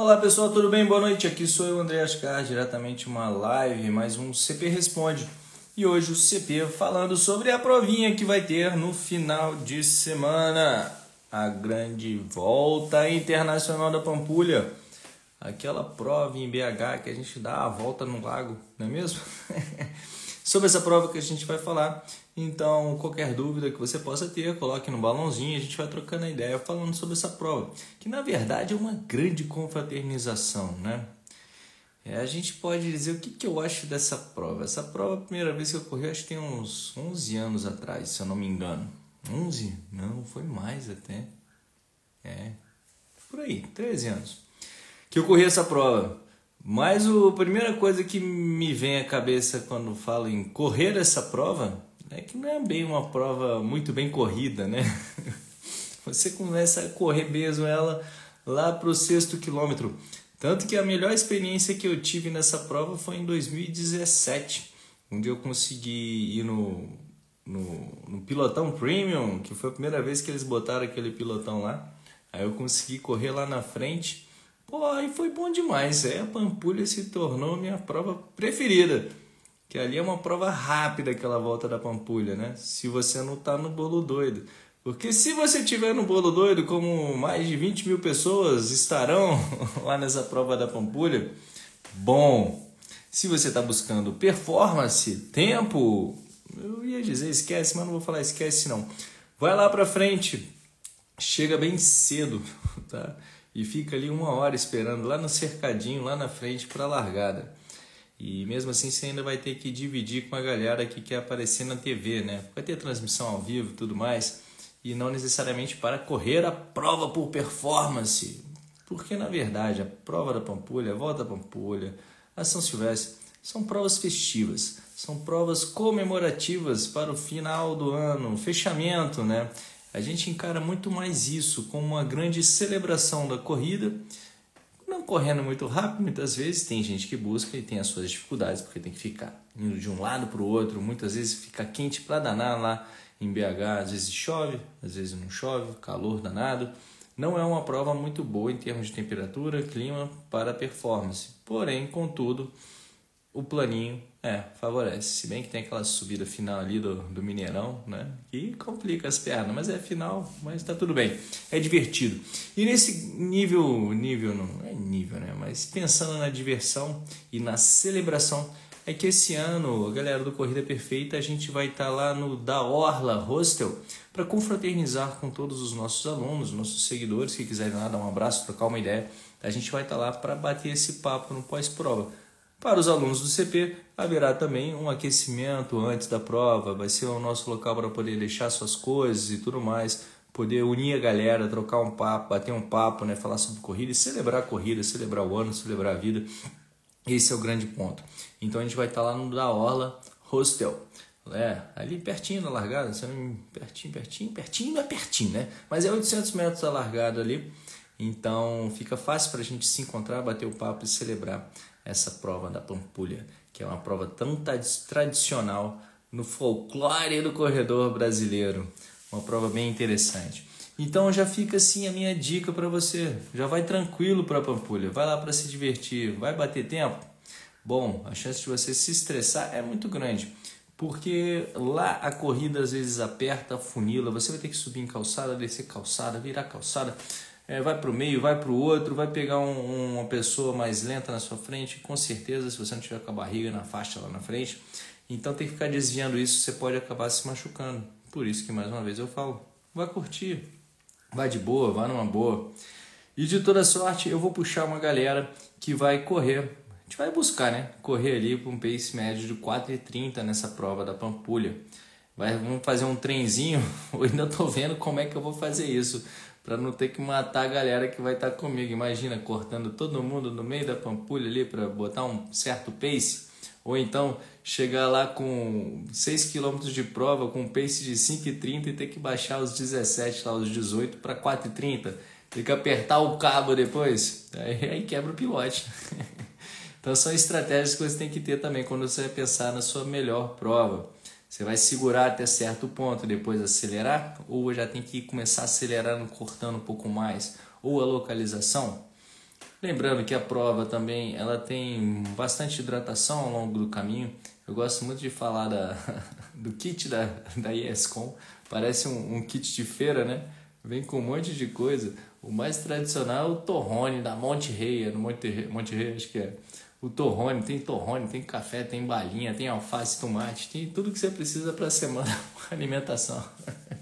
Olá pessoal, tudo bem? Boa noite. Aqui sou eu, André Ascar, diretamente uma live, mais um CP Responde. E hoje o CP falando sobre a provinha que vai ter no final de semana, a grande volta internacional da Pampulha. Aquela prova em BH que a gente dá a volta no lago, não é mesmo? sobre essa prova que a gente vai falar. Então, qualquer dúvida que você possa ter, coloque no balãozinho, a gente vai trocando a ideia falando sobre essa prova, que na verdade é uma grande confraternização, né? É, a gente pode dizer o que, que eu acho dessa prova. Essa prova, a primeira vez que ocorreu, acho que tem uns 11 anos atrás, se eu não me engano. 11? Não, foi mais até. É, por aí, 13 anos. Que ocorreu essa prova. Mas a primeira coisa que me vem à cabeça quando falo em correr essa prova é que não é bem uma prova muito bem corrida, né? Você começa a correr mesmo ela lá para o sexto quilômetro. Tanto que a melhor experiência que eu tive nessa prova foi em 2017, onde eu consegui ir no, no, no pilotão premium, que foi a primeira vez que eles botaram aquele pilotão lá. Aí eu consegui correr lá na frente Pô, aí foi bom demais. É, a Pampulha se tornou minha prova preferida. Que ali é uma prova rápida aquela volta da Pampulha, né? Se você não tá no bolo doido. Porque se você tiver no bolo doido, como mais de 20 mil pessoas estarão lá nessa prova da Pampulha, bom. Se você está buscando performance, tempo, eu ia dizer esquece, mas não vou falar esquece não. Vai lá para frente, chega bem cedo, tá? E fica ali uma hora esperando lá no cercadinho, lá na frente para a largada. E mesmo assim você ainda vai ter que dividir com a galera que quer aparecer na TV, né? Vai ter transmissão ao vivo e tudo mais, e não necessariamente para correr a prova por performance. Porque na verdade a prova da Pampulha, a volta da Pampulha, a São Silvestre são provas festivas, são provas comemorativas para o final do ano, fechamento, né? A gente encara muito mais isso como uma grande celebração da corrida, não correndo muito rápido, muitas vezes tem gente que busca e tem as suas dificuldades, porque tem que ficar indo de um lado para o outro, muitas vezes fica quente para danar lá em BH, às vezes chove, às vezes não chove, calor danado. Não é uma prova muito boa em termos de temperatura, clima para performance. Porém, contudo, o planinho é, favorece. Se bem que tem aquela subida final ali do, do Mineirão, né? Que complica as pernas, mas é final, mas tá tudo bem. É divertido. E nesse nível, nível não é nível, né? Mas pensando na diversão e na celebração, é que esse ano, a galera do Corrida Perfeita, a gente vai estar tá lá no Da Orla Hostel para confraternizar com todos os nossos alunos, nossos seguidores que quiserem lá dar um abraço, trocar uma ideia. A gente vai estar tá lá para bater esse papo no pós-prova para os alunos do CP, haverá também um aquecimento antes da prova, vai ser o nosso local para poder deixar suas coisas e tudo mais, poder unir a galera, trocar um papo, bater um papo, né, falar sobre corrida e celebrar a corrida, celebrar o ano, celebrar a vida. Esse é o grande ponto. Então a gente vai estar lá no da Orla Hostel. É, ali pertinho da largada, pertinho, pertinho, pertinho, não é pertinho, né? Mas é 800 metros da largada ali. Então fica fácil para a gente se encontrar, bater o papo e celebrar essa prova da Pampulha, que é uma prova tão tradicional no folclore do corredor brasileiro. Uma prova bem interessante. Então já fica assim a minha dica para você. Já vai tranquilo para a Pampulha, vai lá para se divertir, vai bater tempo. Bom, a chance de você se estressar é muito grande, porque lá a corrida às vezes aperta, funila, você vai ter que subir em calçada, descer calçada, virar calçada é, vai para o meio, vai para o outro, vai pegar um, uma pessoa mais lenta na sua frente, com certeza, se você não tiver com a barriga na faixa lá na frente. Então tem que ficar desviando isso, você pode acabar se machucando. Por isso que mais uma vez eu falo, vai curtir, vai de boa, vai numa boa. E de toda sorte eu vou puxar uma galera que vai correr, a gente vai buscar, né? Correr ali com um pace médio de 4,30 nessa prova da Pampulha. Vai, vamos fazer um trenzinho, eu ainda estou vendo como é que eu vou fazer isso para não ter que matar a galera que vai estar tá comigo. Imagina cortando todo mundo no meio da pampulha ali para botar um certo pace, ou então chegar lá com 6 km de prova com um pace de 5,30 e ter que baixar os 17 lá os 18 para 4,30. Ter que apertar o cabo depois, aí, aí quebra o pilote. então são estratégias que você tem que ter também quando você vai pensar na sua melhor prova. Você vai segurar até certo ponto, depois acelerar, ou já tem que começar acelerando, cortando um pouco mais, ou a localização. Lembrando que a prova também ela tem bastante hidratação ao longo do caminho. Eu gosto muito de falar da, do kit da, da ESCOM. Parece um, um kit de feira, né? Vem com um monte de coisa. O mais tradicional é o torrone da Monte Rei, é no Monte Monte Rei acho que é. O torrone, tem torrone, tem café, tem balinha, tem alface, tomate, tem tudo que você precisa para a semana, alimentação.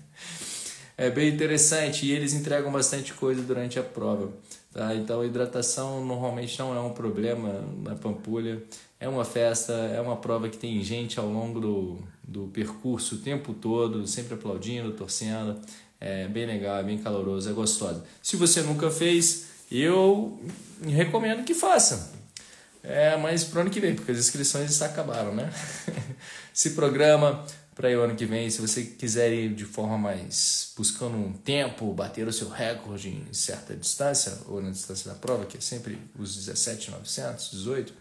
É bem interessante e eles entregam bastante coisa durante a prova. Tá? Então, hidratação normalmente não é um problema na Pampulha. É uma festa, é uma prova que tem gente ao longo do, do percurso o tempo todo, sempre aplaudindo, torcendo. É bem legal, é bem caloroso, é gostoso. Se você nunca fez, eu recomendo que faça. É, mas pro ano que vem, porque as inscrições acabaram, né? Se programa, para o ano que vem, se você quiser ir de forma mais buscando um tempo, bater o seu recorde em certa distância, ou na distância da prova, que é sempre os 17,900, 18,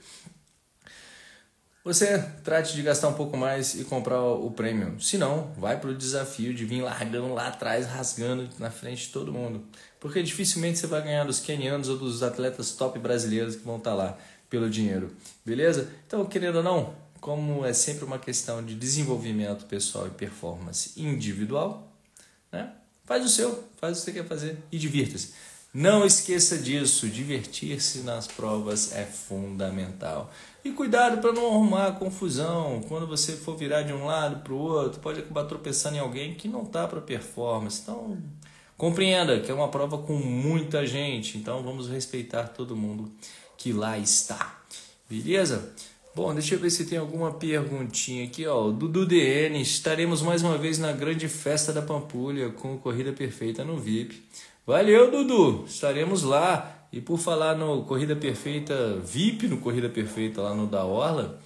você trate de gastar um pouco mais e comprar o prêmio. Se não, vai para o desafio de vir largando lá atrás, rasgando na frente de todo mundo. Porque dificilmente você vai ganhar dos kenianos ou dos atletas top brasileiros que vão estar tá lá pelo dinheiro. Beleza? Então, querendo ou não, como é sempre uma questão de desenvolvimento pessoal e performance individual, né? faz o seu, faz o que você quer fazer e divirta-se. Não esqueça disso, divertir-se nas provas é fundamental. E cuidado para não arrumar confusão. Quando você for virar de um lado para o outro, pode acabar tropeçando em alguém que não está para performance. Então, compreenda que é uma prova com muita gente. Então, vamos respeitar todo mundo que lá está. Beleza? Bom, deixa eu ver se tem alguma perguntinha aqui, ó. Dudu DN, estaremos mais uma vez na grande festa da Pampulha com Corrida Perfeita no VIP. Valeu, Dudu! Estaremos lá. E por falar no Corrida Perfeita VIP, no Corrida Perfeita lá no da Orla,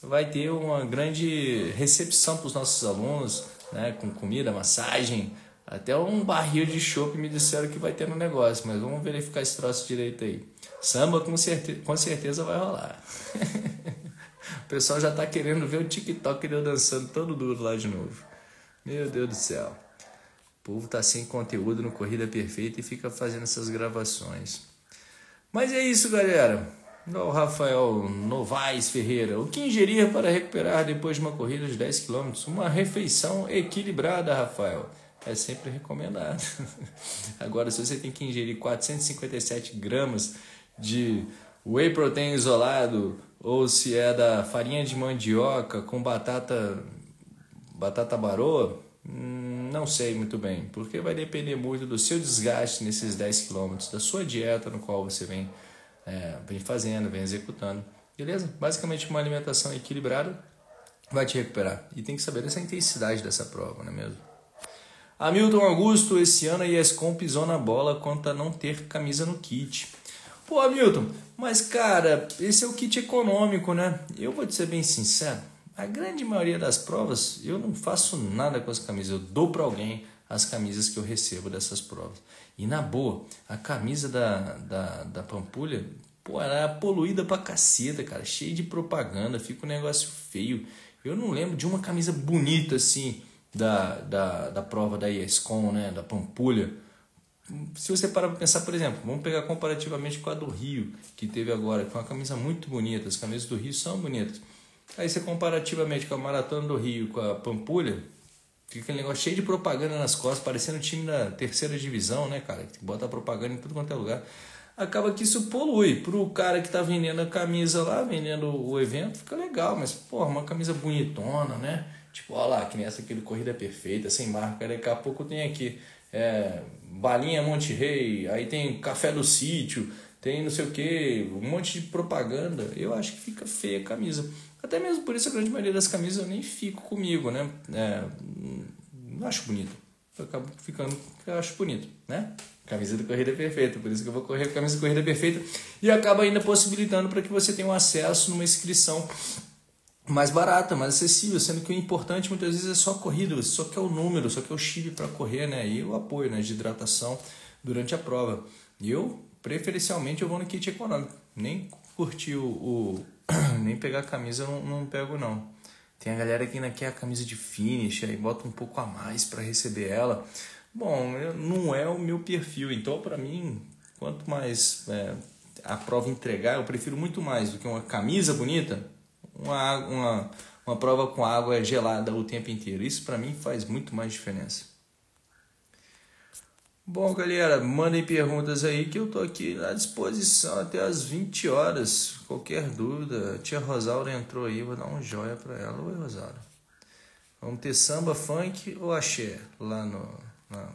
vai ter uma grande recepção para os nossos alunos, né, com comida, massagem, até um barril de chopp me disseram que vai ter no negócio, mas vamos verificar esse troço direito aí. Samba com, certe com certeza vai rolar. O pessoal já tá querendo ver o TikTok eu dançando todo duro lá de novo. Meu Deus do céu. O povo tá sem conteúdo no Corrida Perfeita e fica fazendo essas gravações. Mas é isso, galera. O Rafael Novaes Ferreira. O que ingerir para recuperar depois de uma corrida de 10 km? Uma refeição equilibrada, Rafael. É sempre recomendado. Agora, se você tem que ingerir 457 gramas de whey protein isolado, ou se é da farinha de mandioca com batata batata baroa, hum, não sei muito bem, porque vai depender muito do seu desgaste nesses 10 km, da sua dieta no qual você vem, é, vem fazendo, vem executando. Beleza? Basicamente uma alimentação equilibrada vai te recuperar. E tem que saber dessa intensidade dessa prova, não é mesmo? Hamilton Augusto, esse ano a ESCOM pisou na bola quanto a não ter camisa no kit. Pô, Hamilton, mas cara, esse é o kit econômico, né? Eu vou te ser bem sincero, a grande maioria das provas eu não faço nada com as camisas, eu dou para alguém as camisas que eu recebo dessas provas. E na boa, a camisa da, da, da Pampulha, pô, ela é poluída pra caceta, cara, cheia de propaganda, fica um negócio feio. Eu não lembro de uma camisa bonita assim da, da, da prova da ESCOM, né, da Pampulha se você parar para pensar, por exemplo, vamos pegar comparativamente com a do Rio, que teve agora, com uma camisa muito bonita, as camisas do Rio são bonitas. Aí você comparativamente com a Maratona do Rio, com a Pampulha, fica aquele negócio cheio de propaganda nas costas, parecendo o time da terceira divisão, né, cara? Que bota propaganda em tudo quanto é lugar. Acaba que isso polui. Pro cara que tá vendendo a camisa lá, vendendo o evento, fica legal, mas, porra, uma camisa bonitona, né? Tipo, olha lá, que nem essa aqui do Corrida Perfeita, sem marca. Daqui a pouco tem aqui é, Balinha Monte Rei, aí tem Café do Sítio, tem não sei o que, um monte de propaganda. Eu acho que fica feia a camisa. Até mesmo por isso a grande maioria das camisas eu nem fico comigo, né? É, não acho bonito. Eu acabo ficando eu acho bonito, né? Camisa da Corrida Perfeita, por isso que eu vou correr com a camisa da Corrida Perfeita e acaba ainda possibilitando para que você tenha um acesso numa inscrição mais barata, mais acessível, sendo que o importante muitas vezes é só a corrida, só quer o número, só quer o chip para correr, né? E o apoio né, de hidratação durante a prova. Eu, preferencialmente, eu vou no kit econômico. Nem curtir o. o nem pegar a camisa eu não, não pego, não. Tem a galera que ainda quer a camisa de finish, aí bota um pouco a mais para receber ela. Bom, não é o meu perfil, então para mim, quanto mais. É, a prova entregar, eu prefiro muito mais do que uma camisa bonita, uma, uma, uma prova com água gelada o tempo inteiro. Isso para mim faz muito mais diferença. Bom, galera, mandem perguntas aí que eu tô aqui à disposição até as 20 horas. Qualquer dúvida, a tia Rosaura entrou aí, vou dar um joia para ela. Oi, Rosaura. Vamos ter samba, funk ou axé lá no, na,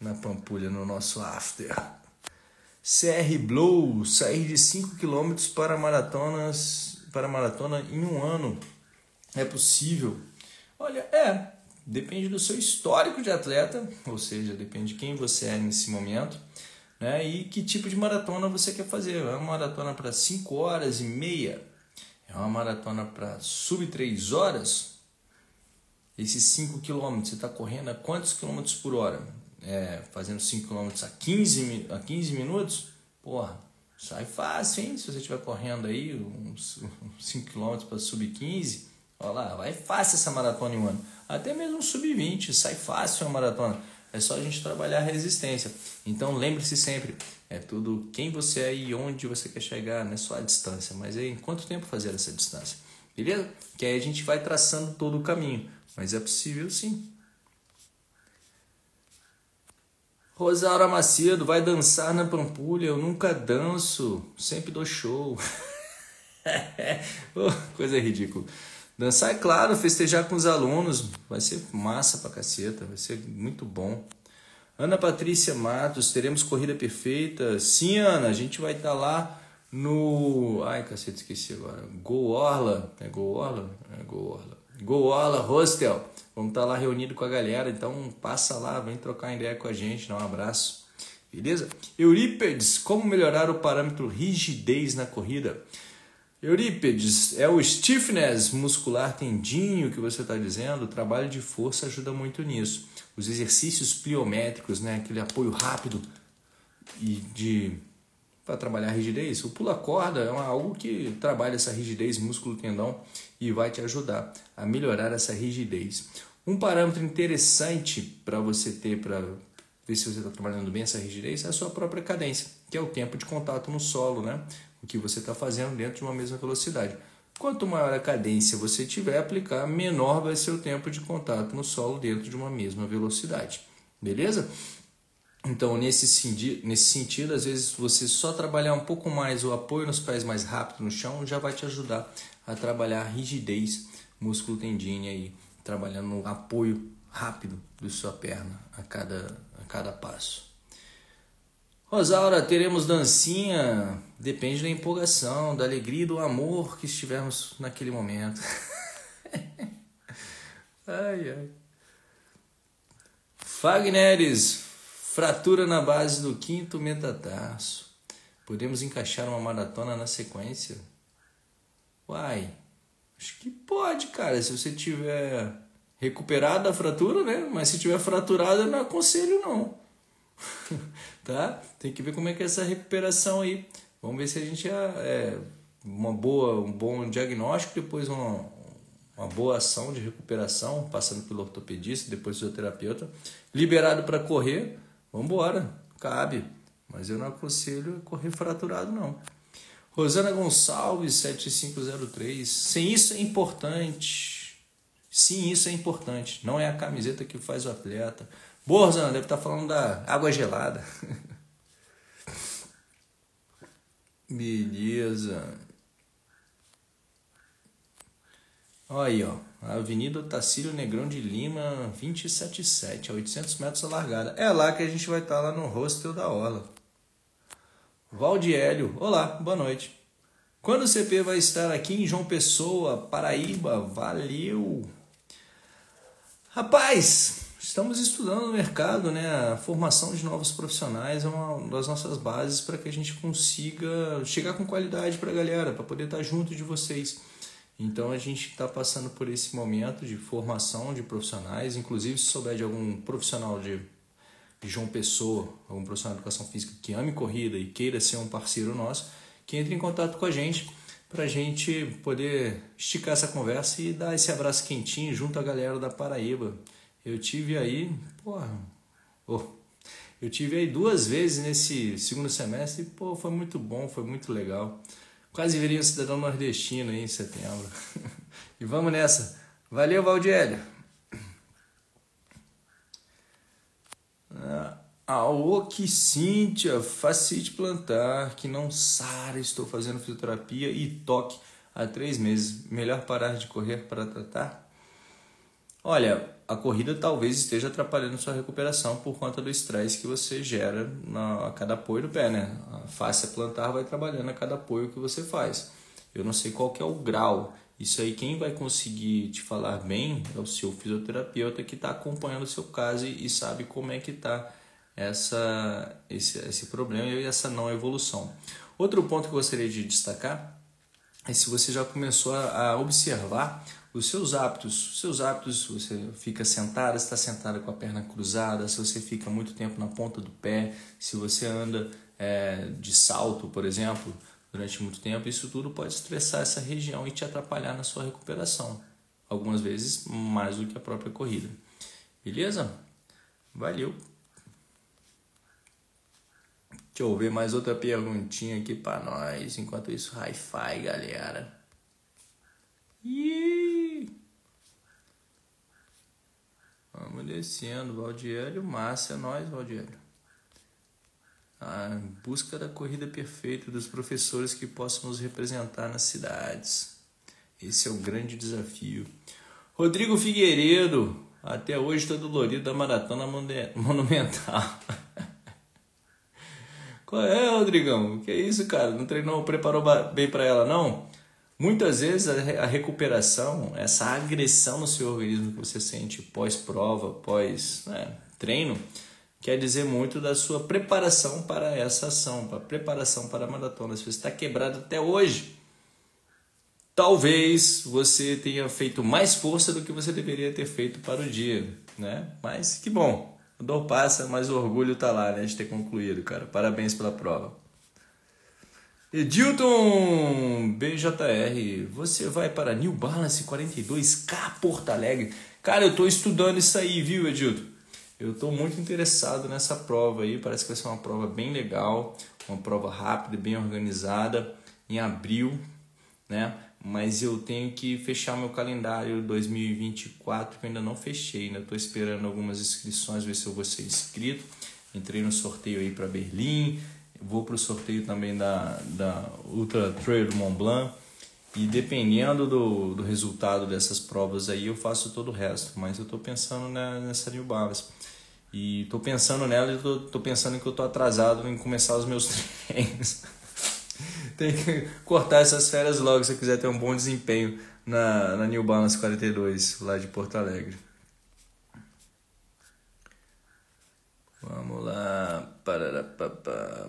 na Pampulha, no nosso after. CR Blow, sair de 5 km para maratonas para maratona em um ano. É possível? Olha, é, depende do seu histórico de atleta, ou seja, depende de quem você é nesse momento, né? E que tipo de maratona você quer fazer. É uma maratona para 5 horas e meia? É uma maratona para sub 3 horas? Esses 5 km, você está correndo a quantos quilômetros por hora? É, fazendo 5 km a 15, a 15 minutos? Porra, sai fácil, hein? Se você estiver correndo aí uns 5 km para sub 15, olha lá, vai fácil essa maratona em um ano até mesmo um sub-20, sai fácil uma maratona. É só a gente trabalhar a resistência. Então lembre-se sempre, é tudo quem você é e onde você quer chegar, não é só a distância, mas é em quanto tempo fazer essa distância. Beleza? Que aí a gente vai traçando todo o caminho. Mas é possível sim. Rosaura Macedo, vai dançar na Pampulha? Eu nunca danço, sempre dou show. oh, coisa ridícula. Dançar, é claro, festejar com os alunos, vai ser massa pra caceta, vai ser muito bom. Ana Patrícia Matos, teremos corrida perfeita? Sim, Ana, a gente vai estar tá lá no. Ai, cacete, esqueci agora. Go Orla, é Go Orla? É Go Orla. Go Orla Hostel. Vamos estar tá lá reunido com a galera, então passa lá, vem trocar ideia com a gente, dá um abraço. Beleza? Eurípedes, como melhorar o parâmetro rigidez na corrida? Eurípedes, é o stiffness muscular tendinho que você está dizendo? O trabalho de força ajuda muito nisso. Os exercícios pliométricos, né? aquele apoio rápido e de para trabalhar rigidez. O pula-corda é algo que trabalha essa rigidez músculo-tendão e vai te ajudar a melhorar essa rigidez. Um parâmetro interessante para você ter para ver se você está trabalhando bem essa rigidez é a sua própria cadência, que é o tempo de contato no solo, né? o que você está fazendo dentro de uma mesma velocidade. Quanto maior a cadência você tiver aplicar, menor vai ser o tempo de contato no solo dentro de uma mesma velocidade. Beleza? Então, nesse, nesse sentido, às vezes você só trabalhar um pouco mais o apoio nos pés mais rápido no chão já vai te ajudar a trabalhar a rigidez músculo tendínea aí, trabalhando no apoio rápido da sua perna a cada, a cada passo. Rosaura, teremos dancinha. Depende da empolgação, da alegria e do amor que estivermos naquele momento. ai, ai. Fagneres, fratura na base do quinto metatarso. Podemos encaixar uma maratona na sequência? Uai, acho que pode, cara. Se você tiver recuperado a fratura, né? Mas se tiver fraturada, não aconselho, não. tá? Tem que ver como é que é essa recuperação aí. Vamos ver se a gente é, é uma boa, um bom diagnóstico, depois uma, uma boa ação de recuperação, passando pelo ortopedista, depois fisioterapeuta, liberado para correr, vamos embora, cabe. Mas eu não aconselho correr fraturado não. Rosana Gonçalves 7503. Sim, isso é importante. Sim, isso é importante. Não é a camiseta que faz o atleta. Boa, Rosana, deve estar tá falando da água gelada. Beleza. Olha aí, ó. Avenida Tacílio Negrão de Lima, 277, a 800 metros a largada. É lá que a gente vai estar, tá lá no hostel da Orla. Valdiélio, olá, boa noite. Quando o CP vai estar aqui em João Pessoa, Paraíba? Valeu! Rapaz, estamos estudando no mercado, né? A formação de novos profissionais é uma das nossas bases para que a gente consiga chegar com qualidade para a galera, para poder estar junto de vocês. Então a gente está passando por esse momento de formação de profissionais, inclusive se souber de algum profissional de, João Pessoa, algum profissional de educação física que ame corrida e queira ser um parceiro nosso, que entre em contato com a gente para a gente poder esticar essa conversa e dar esse abraço quentinho junto à galera da Paraíba. Eu tive aí, porra, oh, Eu tive aí duas vezes nesse segundo semestre e, pô, foi muito bom, foi muito legal. Quase virei um cidadão nordestino aí em setembro. e vamos nessa. Valeu, Valdiélio. Ah, que Cíntia, facite plantar, que não sara, estou fazendo fisioterapia e toque há três meses. Melhor parar de correr para tratar? Olha, a corrida talvez esteja atrapalhando sua recuperação por conta do estresse que você gera na, a cada apoio do pé, né? A face plantar vai trabalhando a cada apoio que você faz. Eu não sei qual que é o grau. Isso aí quem vai conseguir te falar bem é o seu fisioterapeuta que está acompanhando o seu caso e sabe como é que está essa, esse, esse problema e essa não evolução. Outro ponto que eu gostaria de destacar é se você já começou a, observar os seus hábitos. Os seus hábitos, você fica sentada, está sentada com a perna cruzada, se você fica muito tempo na ponta do pé, se você anda é, de salto, por exemplo, durante muito tempo, isso tudo pode estressar essa região e te atrapalhar na sua recuperação. Algumas vezes mais do que a própria corrida. Beleza? Valeu! Deixa eu ver mais outra perguntinha aqui para nós. Enquanto isso, hi-fi, galera. Ih! Vamos descendo, Valdiélio, Márcia, nós, Valdiélio. A busca da corrida perfeita dos professores que possam nos representar nas cidades. Esse é o grande desafio. Rodrigo Figueiredo, até hoje está dolorido da maratona monumental. Qual é, Rodrigão? Que isso, cara? Não treinou, preparou bem para ela, não? Muitas vezes a recuperação, essa agressão no seu organismo que você sente pós-prova, pós-treino, né, quer dizer muito da sua preparação para essa ação, para preparação para a maratona. Se você está quebrado até hoje, talvez você tenha feito mais força do que você deveria ter feito para o dia, né? Mas que bom, dor passa, mas o orgulho tá lá, né? De ter concluído, cara. Parabéns pela prova. Edilton BJR, você vai para New Balance 42K Porto Alegre. Cara, eu tô estudando isso aí, viu, Edilton? Eu tô muito interessado nessa prova aí. Parece que vai ser uma prova bem legal, uma prova rápida, bem organizada, em abril, né? Mas eu tenho que fechar meu calendário 2024 que eu ainda não fechei, ainda estou esperando algumas inscrições, ver se eu vou ser inscrito. Entrei no sorteio aí para Berlim, vou para o sorteio também da, da Ultra Trail do Mont Blanc. E dependendo do, do resultado dessas provas aí, eu faço todo o resto. Mas eu estou pensando nessa New Balance. E estou pensando nela e estou pensando que eu estou atrasado em começar os meus treinos. tem que cortar essas férias logo se quiser ter um bom desempenho na, na New Balance 42, lá de Porto Alegre. Vamos lá. Pararapapá.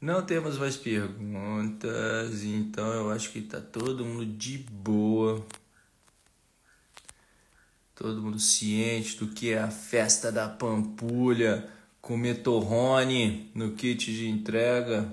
Não temos mais perguntas, então eu acho que tá todo mundo de boa. Todo mundo ciente do que é a festa da Pampulha, comer torrone no kit de entrega.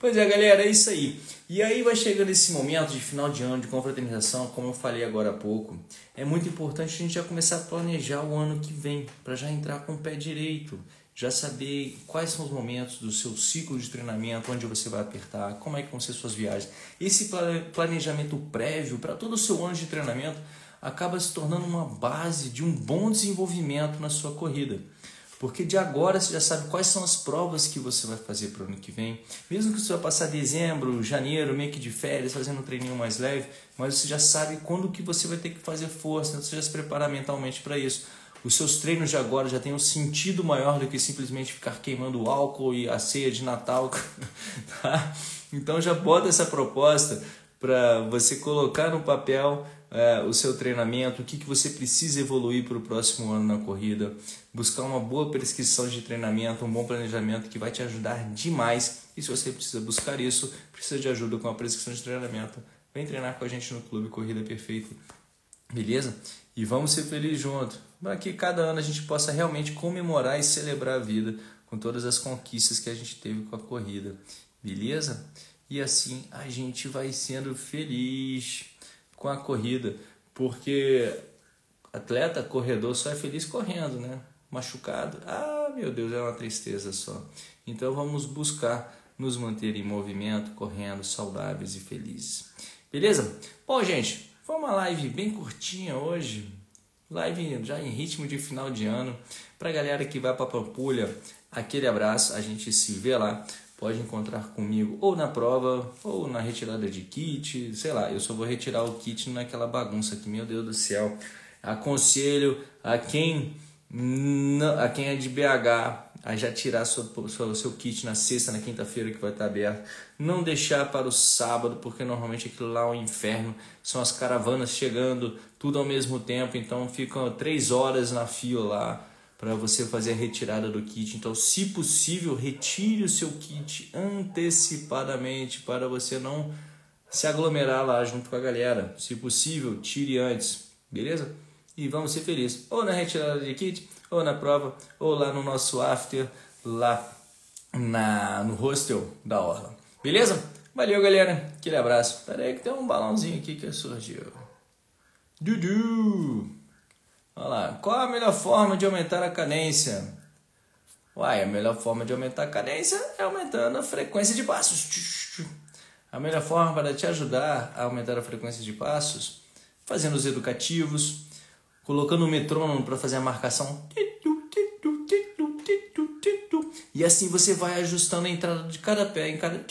pois é, galera, é isso aí. E aí vai chegando esse momento de final de ano, de confraternização, como eu falei agora há pouco. É muito importante a gente já começar a planejar o ano que vem, para já entrar com o pé direito, já saber quais são os momentos do seu ciclo de treinamento, onde você vai apertar, como é que vão ser suas viagens. Esse planejamento prévio para todo o seu ano de treinamento acaba se tornando uma base de um bom desenvolvimento na sua corrida. Porque de agora você já sabe quais são as provas que você vai fazer para o ano que vem. Mesmo que você vai passar dezembro, janeiro, meio que de férias, fazendo um treininho mais leve, mas você já sabe quando que você vai ter que fazer força, então você já se prepara mentalmente para isso. Os seus treinos de agora já têm um sentido maior do que simplesmente ficar queimando álcool e a ceia de Natal. Tá? Então já bota essa proposta para você colocar no papel é, o seu treinamento, o que, que você precisa evoluir para o próximo ano na corrida, buscar uma boa prescrição de treinamento, um bom planejamento que vai te ajudar demais. E se você precisa buscar isso, precisa de ajuda com a prescrição de treinamento, vem treinar com a gente no Clube Corrida Perfeita, beleza? E vamos ser felizes juntos, para que cada ano a gente possa realmente comemorar e celebrar a vida com todas as conquistas que a gente teve com a corrida, beleza? E assim a gente vai sendo feliz com a corrida, porque Atleta, corredor, só é feliz correndo, né? Machucado, ah, meu Deus, é uma tristeza só. Então vamos buscar nos manter em movimento, correndo, saudáveis e felizes. Beleza? Bom, gente, foi uma live bem curtinha hoje. Live já em ritmo de final de ano. Pra galera que vai para Pampulha, aquele abraço, a gente se vê lá pode encontrar comigo ou na prova ou na retirada de kit, sei lá, eu só vou retirar o kit naquela bagunça aqui, meu Deus do céu. Aconselho a quem a quem é de BH a já tirar o seu kit na sexta, na quinta-feira que vai estar aberto. Não deixar para o sábado, porque normalmente aquilo lá é um inferno. São as caravanas chegando tudo ao mesmo tempo, então ficam três horas na fila lá para você fazer a retirada do kit. Então, se possível, retire o seu kit antecipadamente para você não se aglomerar lá junto com a galera. Se possível, tire antes, beleza? E vamos ser felizes. Ou na retirada de kit, ou na prova, ou lá no nosso after, lá na, no hostel da Orla. Beleza? Valeu, galera. Aquele abraço. Pera aí que tem um balãozinho aqui que surgiu. Dudu! Olha lá. Qual a melhor forma de aumentar a cadência? Uai, a melhor forma de aumentar a cadência é aumentando a frequência de passos. A melhor forma para te ajudar a aumentar a frequência de passos, fazendo os educativos, colocando o metrônomo para fazer a marcação. E assim você vai ajustando a entrada de cada pé em cada.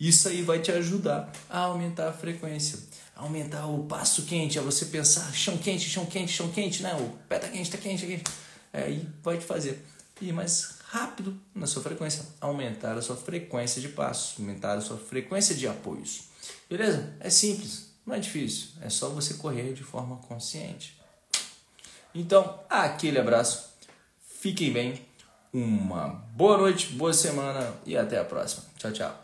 Isso aí vai te ajudar a aumentar a frequência aumentar o passo quente, é você pensar chão quente, chão quente, chão quente, né? O pé tá quente, tá quente, tá quente. É, aí vai te fazer ir mais rápido na sua frequência, aumentar a sua frequência de passos, aumentar a sua frequência de apoios. Beleza? É simples, não é difícil, é só você correr de forma consciente. Então, aquele abraço, fiquem bem, uma boa noite, boa semana e até a próxima. Tchau, tchau.